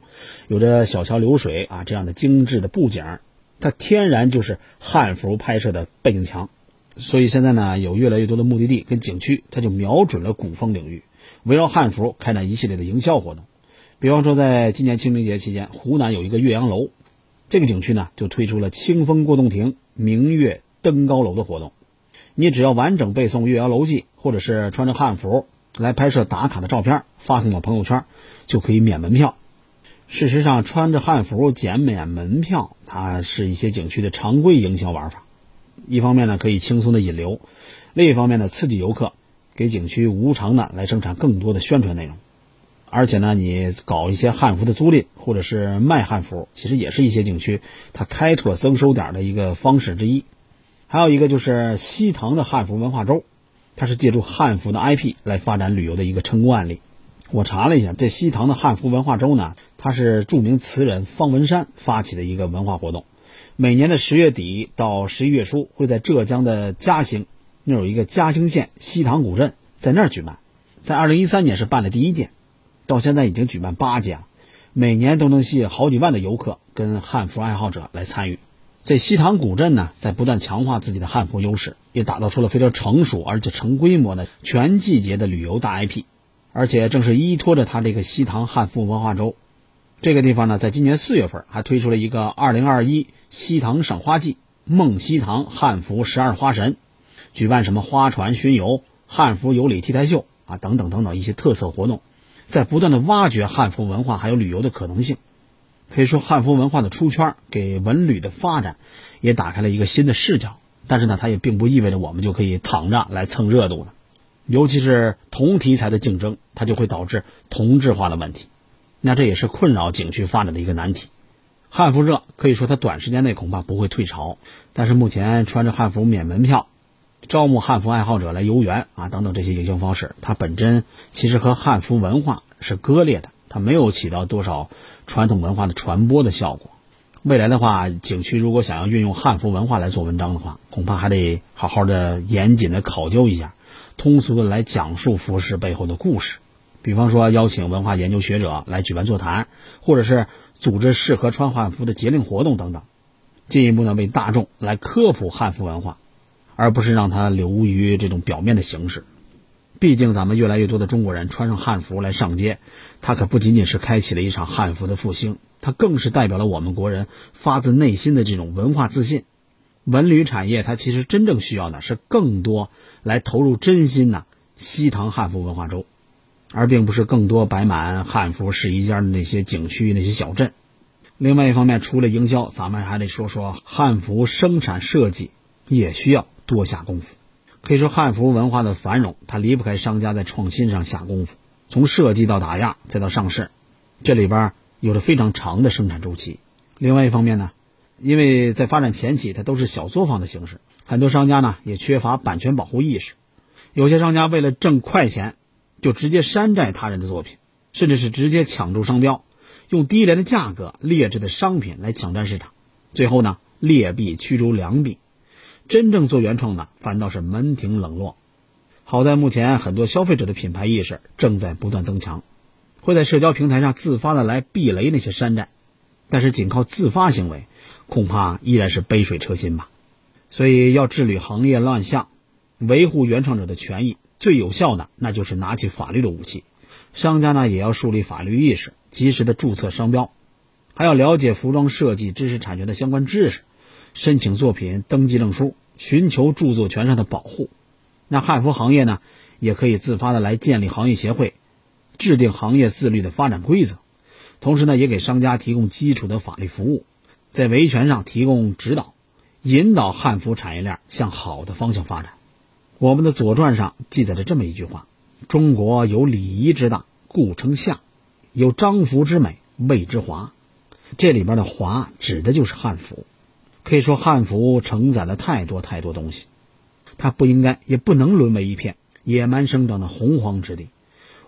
有着小桥流水啊这样的精致的布景，它天然就是汉服拍摄的背景墙。所以现在呢，有越来越多的目的地跟景区，它就瞄准了古风领域，围绕汉服开展一系列的营销活动。比方说，在今年清明节期间，湖南有一个岳阳楼，这个景区呢就推出了“清风过洞庭，明月登高楼”的活动。你只要完整背诵《岳阳楼记》，或者是穿着汉服来拍摄打卡的照片，发送到朋友圈，就可以免门票。事实上，穿着汉服减免门票，它是一些景区的常规营销玩法。一方面呢，可以轻松的引流；另一方面呢，刺激游客，给景区无偿的来生产更多的宣传内容。而且呢，你搞一些汉服的租赁，或者是卖汉服，其实也是一些景区它开拓增收点的一个方式之一。还有一个就是西塘的汉服文化周，它是借助汉服的 IP 来发展旅游的一个成功案例。我查了一下，这西塘的汉服文化周呢，它是著名词人方文山发起的一个文化活动，每年的十月底到十一月初会在浙江的嘉兴，那有一个嘉兴县西塘古镇，在那儿举办，在二零一三年是办的第一届。到现在已经举办八届了，每年都能吸引好几万的游客跟汉服爱好者来参与。这西塘古镇呢，在不断强化自己的汉服优势，也打造出了非常成熟而且成规模的全季节的旅游大 IP。而且正是依托着它这个西塘汉服文化周，这个地方呢，在今年四月份还推出了一个二零二一西塘赏花季梦西塘汉服十二花神，举办什么花船巡游、汉服有礼 T 台秀啊等等等等一些特色活动。在不断的挖掘汉服文化还有旅游的可能性。可以说，汉服文化的出圈给文旅的发展也打开了一个新的视角。但是呢，它也并不意味着我们就可以躺着来蹭热度呢。尤其是同题材的竞争，它就会导致同质化的问题。那这也是困扰景区发展的一个难题。汉服热可以说它短时间内恐怕不会退潮，但是目前穿着汉服免门票、招募汉服爱好者来游园啊等等这些营销方式，它本身其实和汉服文化是割裂的，它没有起到多少传统文化的传播的效果。未来的话，景区如果想要运用汉服文化来做文章的话，恐怕还得好好的严谨的考究一下，通俗的来讲述服饰背后的故事。比方说，邀请文化研究学者来举办座谈，或者是组织适合穿汉服的节令活动等等，进一步呢为大众来科普汉服文化，而不是让它流于这种表面的形式。毕竟，咱们越来越多的中国人穿上汉服来上街，它可不仅仅是开启了一场汉服的复兴。它更是代表了我们国人发自内心的这种文化自信。文旅产业它其实真正需要的是更多来投入真心呐西塘汉服文化周，而并不是更多摆满汉服试衣间的那些景区那些小镇。另外一方面，除了营销，咱们还得说说汉服生产设计也需要多下功夫。可以说，汉服文化的繁荣，它离不开商家在创新上下功夫，从设计到打样再到上市，这里边。有着非常长的生产周期。另外一方面呢，因为在发展前期它都是小作坊的形式，很多商家呢也缺乏版权保护意识。有些商家为了挣快钱，就直接山寨他人的作品，甚至是直接抢注商标，用低廉的价格劣质的商品来抢占市场。最后呢，劣币驱逐良币，真正做原创的反倒是门庭冷落。好在目前很多消费者的品牌意识正在不断增强。会在社交平台上自发的来避雷那些山寨，但是仅靠自发行为，恐怕依然是杯水车薪吧。所以要治理行业乱象，维护原创者的权益，最有效的那就是拿起法律的武器。商家呢也要树立法律意识，及时的注册商标，还要了解服装设计知识产权的相关知识，申请作品登记证书，寻求著作权上的保护。那汉服行业呢，也可以自发的来建立行业协会。制定行业自律的发展规则，同时呢，也给商家提供基础的法律服务，在维权上提供指导，引导汉服产业链向好的方向发展。我们的《左传》上记载着这么一句话：“中国有礼仪之大，故称夏；有章服之美，谓之华。”这里边的“华”指的就是汉服。可以说，汉服承载了太多太多东西，它不应该也不能沦为一片野蛮生长的洪荒之地。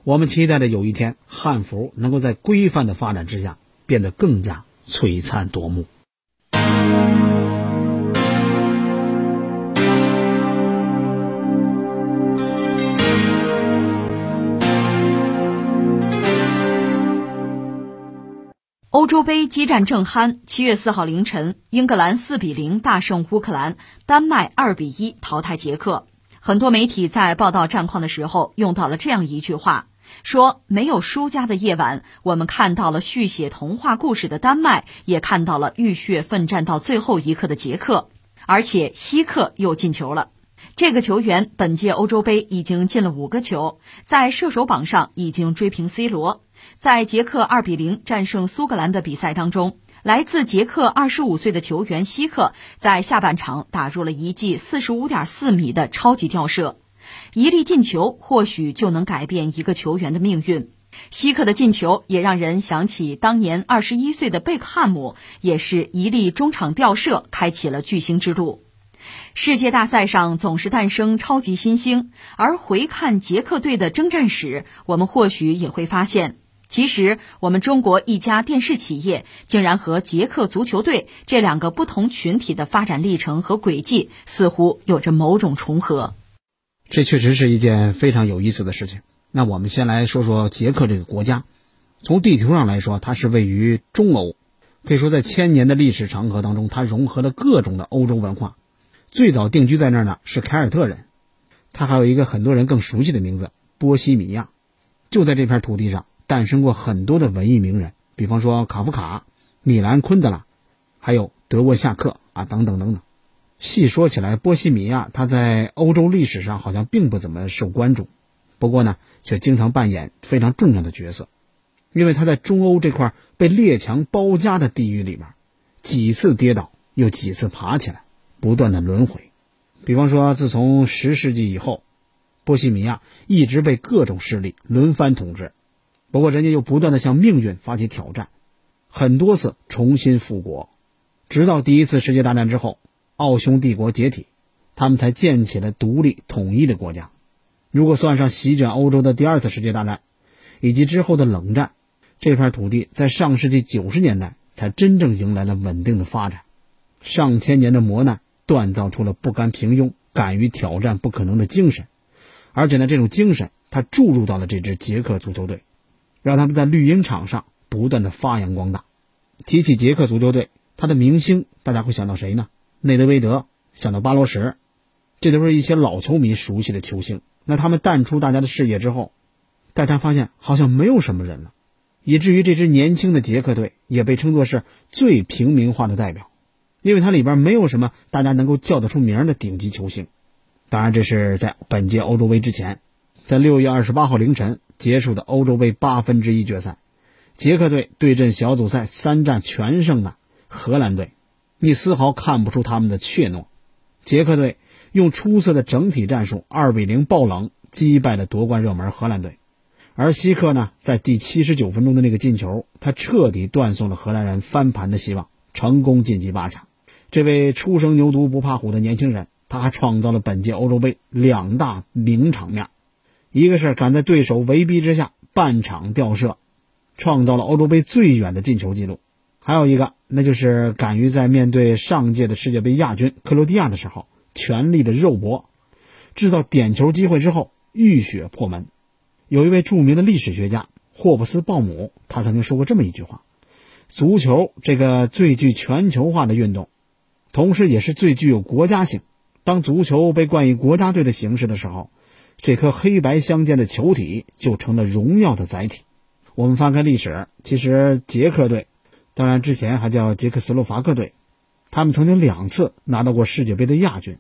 我们期待着有一天，汉服能够在规范的发展之下，变得更加璀璨夺目。欧洲杯激战正酣，七月四号凌晨，英格兰四比零大胜乌克兰，丹麦二比一淘汰捷克。很多媒体在报道战况的时候，用到了这样一句话。说没有输家的夜晚，我们看到了续写童话故事的丹麦，也看到了浴血奋战到最后一刻的捷克，而且希克又进球了。这个球员本届欧洲杯已经进了五个球，在射手榜上已经追平 C 罗。在捷克二比零战胜苏格兰的比赛当中，来自捷克二十五岁的球员希克在下半场打入了一记四十五点四米的超级吊射。一粒进球或许就能改变一个球员的命运。希克的进球也让人想起当年二十一岁的贝克汉姆，也是一粒中场吊射开启了巨星之路。世界大赛上总是诞生超级新星，而回看捷克队的征战史，我们或许也会发现，其实我们中国一家电视企业竟然和捷克足球队这两个不同群体的发展历程和轨迹似乎有着某种重合。这确实是一件非常有意思的事情。那我们先来说说捷克这个国家。从地图上来说，它是位于中欧，可以说在千年的历史长河当中，它融合了各种的欧洲文化。最早定居在那儿呢是凯尔特人，它还有一个很多人更熟悉的名字——波西米亚。就在这片土地上诞生过很多的文艺名人，比方说卡夫卡、米兰昆德拉，还有德沃夏克啊，等等等等。细说起来，波西米亚它在欧洲历史上好像并不怎么受关注。不过呢，却经常扮演非常重要的角色，因为他在中欧这块被列强包夹的地域里面，几次跌倒又几次爬起来，不断的轮回。比方说，自从十世纪以后，波西米亚一直被各种势力轮番统治，不过人家又不断的向命运发起挑战，很多次重新复国，直到第一次世界大战之后，奥匈帝国解体，他们才建起了独立统一的国家。如果算上席卷欧洲的第二次世界大战，以及之后的冷战，这片土地在上世纪九十年代才真正迎来了稳定的发展。上千年的磨难锻造出了不甘平庸、敢于挑战不可能的精神，而且呢，这种精神它注入到了这支捷克足球队，让他们在绿茵场上不断的发扬光大。提起捷克足球队，他的明星大家会想到谁呢？内德维德，想到巴罗什，这都是一些老球迷熟悉的球星。那他们淡出大家的视野之后，大家发现好像没有什么人了，以至于这支年轻的捷克队也被称作是最平民化的代表，因为它里边没有什么大家能够叫得出名的顶级球星。当然，这是在本届欧洲杯之前，在六月二十八号凌晨结束的欧洲杯八分之一决赛，捷克队对阵小组赛三战全胜的荷兰队，你丝毫看不出他们的怯懦。捷克队。用出色的整体战术，二比零爆冷击败了夺冠热门荷兰队，而希克呢，在第七十九分钟的那个进球，他彻底断送了荷兰人翻盘的希望，成功晋级八强。这位初生牛犊不怕虎的年轻人，他还创造了本届欧洲杯两大名场面，一个是敢在对手围逼之下半场吊射，创造了欧洲杯最远的进球记录；还有一个，那就是敢于在面对上届的世界杯亚军克罗地亚的时候。全力的肉搏，制造点球机会之后浴血破门。有一位著名的历史学家霍布斯鲍姆，他曾经说过这么一句话：“足球这个最具全球化的运动，同时也是最具有国家性。当足球被冠以国家队的形式的时候，这颗黑白相间的球体就成了荣耀的载体。”我们翻开历史，其实捷克队，当然之前还叫捷克斯洛伐克队，他们曾经两次拿到过世界杯的亚军。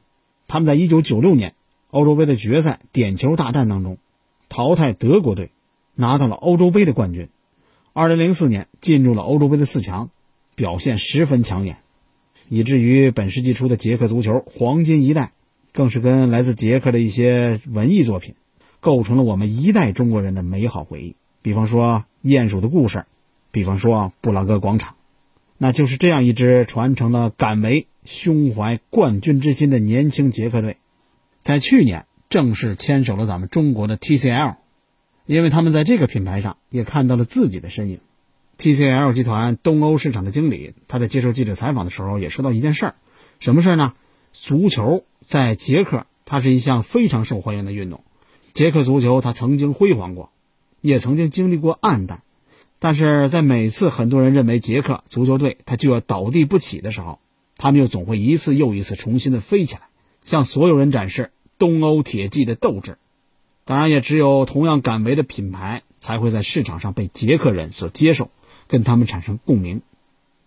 他们在1996年欧洲杯的决赛点球大战当中，淘汰德国队，拿到了欧洲杯的冠军。2004年进入了欧洲杯的四强，表现十分抢眼，以至于本世纪初的捷克足球黄金一代，更是跟来自捷克的一些文艺作品，构成了我们一代中国人的美好回忆。比方说《鼹鼠的故事》，比方说布拉格广场。那就是这样一支传承了敢为、胸怀冠军之心的年轻捷克队，在去年正式牵手了咱们中国的 TCL，因为他们在这个品牌上也看到了自己的身影。TCL 集团东欧市场的经理他在接受记者采访的时候也说到一件事儿，什么事儿呢？足球在捷克它是一项非常受欢迎的运动，捷克足球它曾经辉煌过，也曾经经历过暗淡。但是在每次很多人认为捷克足球队它就要倒地不起的时候，他们又总会一次又一次重新的飞起来，向所有人展示东欧铁骑的斗志。当然，也只有同样敢为的品牌才会在市场上被捷克人所接受，跟他们产生共鸣。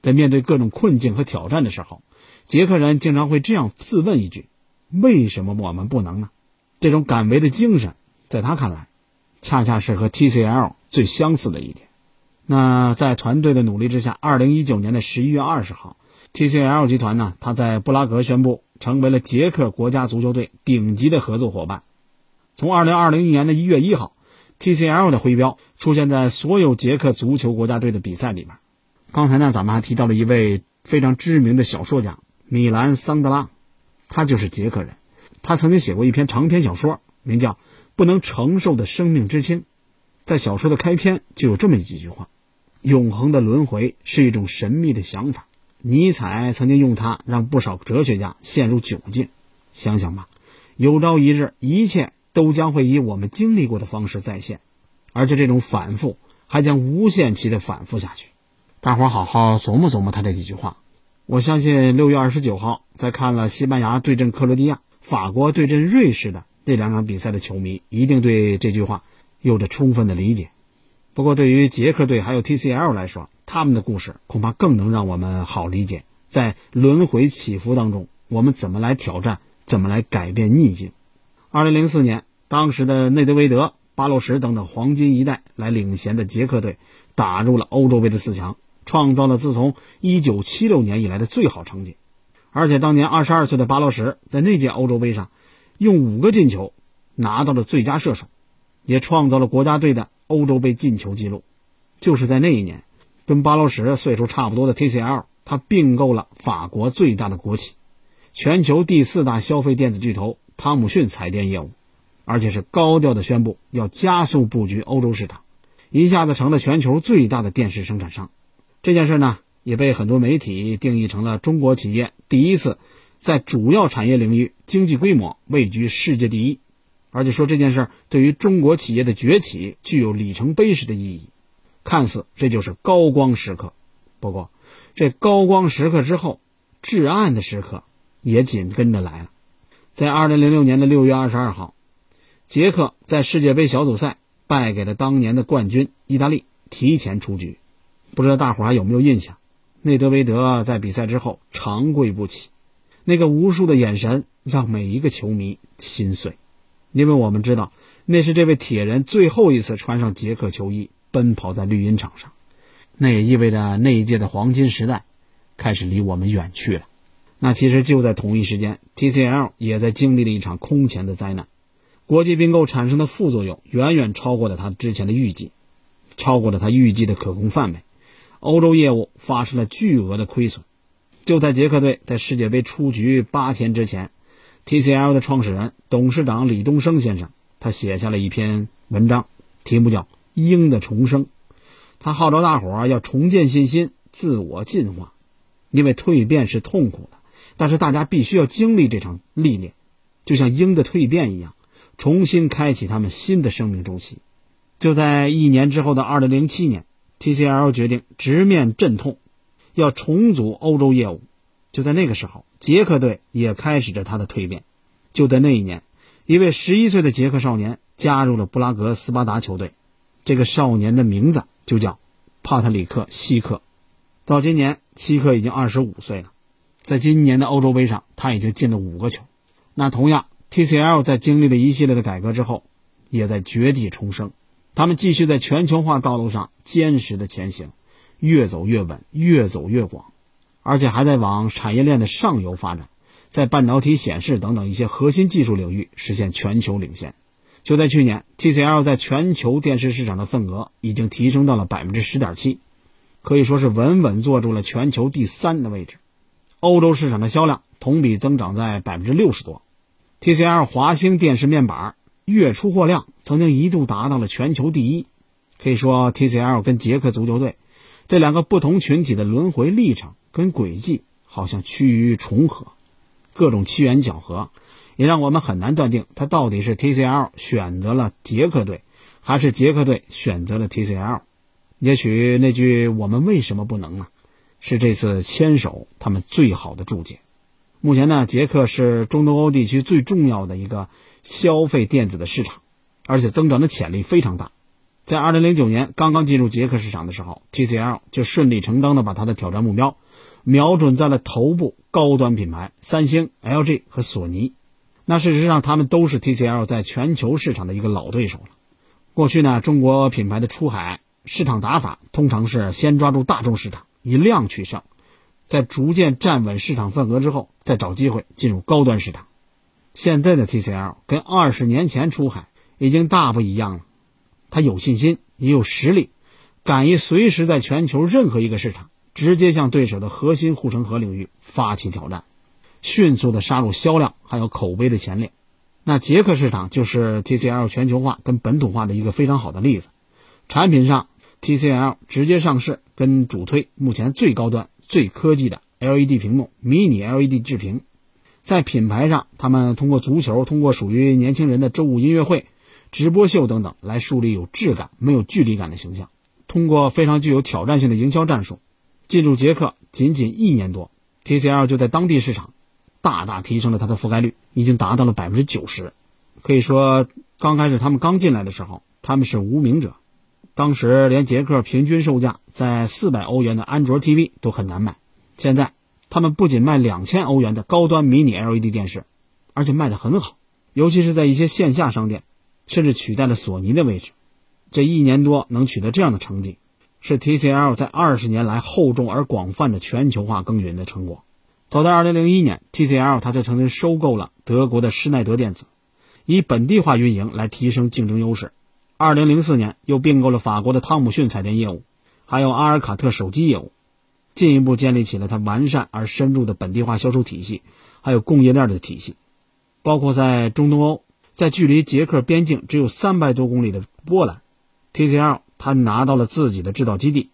在面对各种困境和挑战的时候，捷克人经常会这样自问一句：为什么我们不能呢？这种敢为的精神，在他看来，恰恰是和 TCL 最相似的一点。那在团队的努力之下，二零一九年的十一月二十号，TCL 集团呢，他在布拉格宣布成为了捷克国家足球队顶级的合作伙伴。从二零二零年的一月一号，TCL 的徽标出现在所有捷克足球国家队的比赛里面。刚才呢，咱们还提到了一位非常知名的小说家米兰桑德拉，他就是捷克人。他曾经写过一篇长篇小说，名叫《不能承受的生命之轻》。在小说的开篇就有这么几句话。永恒的轮回是一种神秘的想法，尼采曾经用它让不少哲学家陷入窘境。想想吧，有朝一日，一切都将会以我们经历过的方式再现，而且这种反复还将无限期的反复下去。大伙儿好好琢磨琢磨他这几句话。我相信六月二十九号在看了西班牙对阵克罗地亚、法国对阵瑞士的这两场比赛的球迷，一定对这句话有着充分的理解。不过，对于捷克队还有 TCL 来说，他们的故事恐怕更能让我们好理解。在轮回起伏当中，我们怎么来挑战，怎么来改变逆境？二零零四年，当时的内德维德巴洛什等等黄金一代来领衔的捷克队打入了欧洲杯的四强，创造了自从1976年以来的最好成绩。而且当年22岁的巴洛什在那届欧洲杯上用五个进球拿到了最佳射手，也创造了国家队的欧洲杯进球纪录。就是在那一年，跟巴洛什岁数差不多的 TCL，他并购了法国最大的国企，全球第四大消费电子巨头汤姆逊彩电业务。而且是高调的宣布要加速布局欧洲市场，一下子成了全球最大的电视生产商。这件事呢，也被很多媒体定义成了中国企业第一次在主要产业领域经济规模位居世界第一，而且说这件事对于中国企业的崛起具有里程碑式的意义。看似这就是高光时刻，不过这高光时刻之后，至暗的时刻也紧跟着来了。在二零零六年的六月二十二号。捷克在世界杯小组赛败给了当年的冠军意大利，提前出局。不知道大伙还有没有印象？内德维德在比赛之后长跪不起，那个无数的眼神让每一个球迷心碎，因为我们知道那是这位铁人最后一次穿上捷克球衣奔跑在绿茵场上，那也意味着那一届的黄金时代开始离我们远去了。那其实就在同一时间，TCL 也在经历了一场空前的灾难。国际并购产生的副作用远远超过了他之前的预计，超过了他预计的可控范围。欧洲业务发生了巨额的亏损。就在捷克队在世界杯出局八天之前，TCL 的创始人、董事长李东生先生，他写下了一篇文章，题目叫《鹰的重生》。他号召大伙儿要重建信心，自我进化，因为蜕变是痛苦的，但是大家必须要经历这场历练，就像鹰的蜕变一样。重新开启他们新的生命周期。就在一年之后的二零零七年，TCL 决定直面阵痛，要重组欧洲业务。就在那个时候，捷克队也开始着他的蜕变。就在那一年，一位十一岁的捷克少年加入了布拉格斯巴达球队。这个少年的名字就叫帕特里克·希克。到今年，希克已经二十五岁了。在今年的欧洲杯上，他已经进了五个球。那同样。TCL 在经历了一系列的改革之后，也在绝地重生。他们继续在全球化道路上坚实的前行，越走越稳，越走越广，而且还在往产业链的上游发展，在半导体、显示等等一些核心技术领域实现全球领先。就在去年，TCL 在全球电视市场的份额已经提升到了百分之十点七，可以说是稳稳坐住了全球第三的位置。欧洲市场的销量同比增长在百分之六十多。TCL 华星电视面板月出货量曾经一度达到了全球第一，可以说 TCL 跟捷克足球队这两个不同群体的轮回历程跟轨迹好像趋于重合，各种机缘巧合也让我们很难断定它到底是 TCL 选择了捷克队，还是捷克队选择了 TCL。也许那句“我们为什么不能呢”，是这次牵手他们最好的注解。目前呢，捷克是中东欧地区最重要的一个消费电子的市场，而且增长的潜力非常大。在2009年刚刚进入捷克市场的时候，TCL 就顺理成章的把它的挑战目标瞄准在了头部高端品牌三星、LG 和索尼。那事实上，他们都是 TCL 在全球市场的一个老对手了。过去呢，中国品牌的出海市场打法通常是先抓住大众市场，以量取胜。在逐渐站稳市场份额之后，再找机会进入高端市场。现在的 TCL 跟二十年前出海已经大不一样了，他有信心，也有实力，敢于随时在全球任何一个市场直接向对手的核心护城河领域发起挑战，迅速的杀入销量还有口碑的前列。那捷克市场就是 TCL 全球化跟本土化的一个非常好的例子。产品上，TCL 直接上市，跟主推目前最高端。最科技的 LED 屏幕，迷你 LED 制屏，在品牌上，他们通过足球，通过属于年轻人的周五音乐会、直播秀等等，来树立有质感、没有距离感的形象。通过非常具有挑战性的营销战术，进入捷克仅仅一年多，TCL 就在当地市场大大提升了它的覆盖率，已经达到了百分之九十。可以说，刚开始他们刚进来的时候，他们是无名者。当时连捷克平均售价在四百欧元的安卓 TV 都很难买，现在他们不仅卖两千欧元的高端迷你 LED 电视，而且卖得很好，尤其是在一些线下商店，甚至取代了索尼的位置。这一年多能取得这样的成绩，是 TCL 在二十年来厚重而广泛的全球化耕耘的成果。早在2001年，TCL 它就曾经收购了德国的施耐德电子，以本地化运营来提升竞争优势。2004年又并购了法国的汤姆逊彩电业务，还有阿尔卡特手机业务，进一步建立起了它完善而深入的本地化销售体系，还有供应链的体系。包括在中东欧，在距离捷克边境只有三百多公里的波兰，TCL 它拿到了自己的制造基地，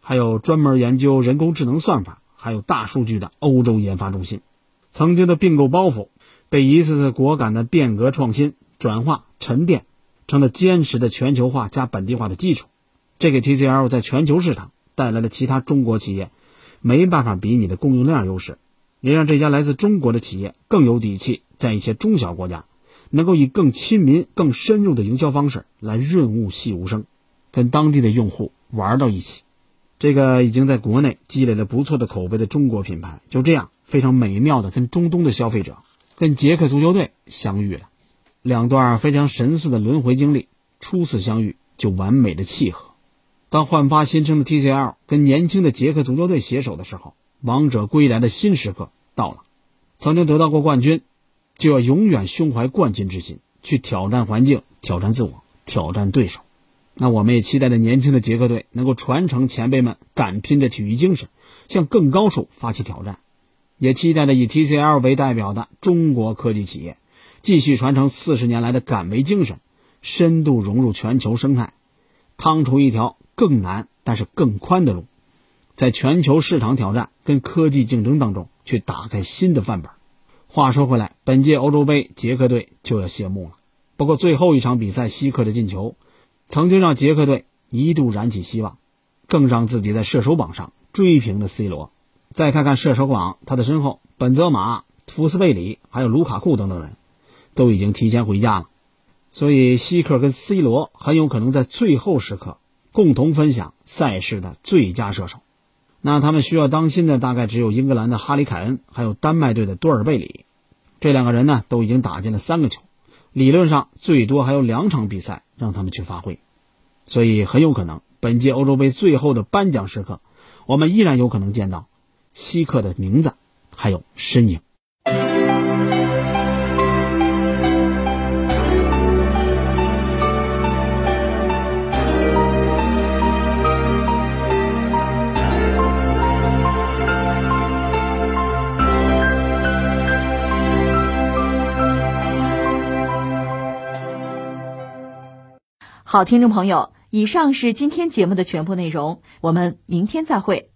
还有专门研究人工智能算法。还有大数据的欧洲研发中心，曾经的并购包袱被一次次果敢的变革创新转化沉淀，成了坚实的全球化加本地化的基础。这给 TCL 在全球市场带来了其他中国企业没办法比拟的供应链优势，也让这家来自中国的企业更有底气，在一些中小国家能够以更亲民、更深入的营销方式来润物细无声，跟当地的用户玩到一起。这个已经在国内积累了不错的口碑的中国品牌，就这样非常美妙的跟中东的消费者、跟捷克足球队相遇了，两段非常神似的轮回经历，初次相遇就完美的契合。当焕发新生的 TCL 跟年轻的捷克足球队携手的时候，王者归来的新时刻到了。曾经得到过冠军，就要永远胸怀冠军之心，去挑战环境、挑战自我、挑战对手。那我们也期待着年轻的捷克队能够传承前辈们敢拼的体育精神，向更高处发起挑战；也期待着以 TCL 为代表的中国科技企业继续传承四十年来的敢为精神，深度融入全球生态，趟出一条更难但是更宽的路，在全球市场挑战跟科技竞争当中去打开新的范本。话说回来，本届欧洲杯捷克队就要谢幕了，不过最后一场比赛希克的进球。曾经让捷克队一度燃起希望，更让自己在射手榜上追平了 C 罗。再看看射手榜，他的身后，本泽马、福斯贝里还有卢卡库等等人，都已经提前回家了。所以，希克跟 C 罗很有可能在最后时刻共同分享赛事的最佳射手。那他们需要当心的大概只有英格兰的哈里凯恩，还有丹麦队的多尔贝里。这两个人呢，都已经打进了三个球，理论上最多还有两场比赛。让他们去发挥，所以很有可能本届欧洲杯最后的颁奖时刻，我们依然有可能见到希克的名字还有身影。好，听众朋友，以上是今天节目的全部内容，我们明天再会。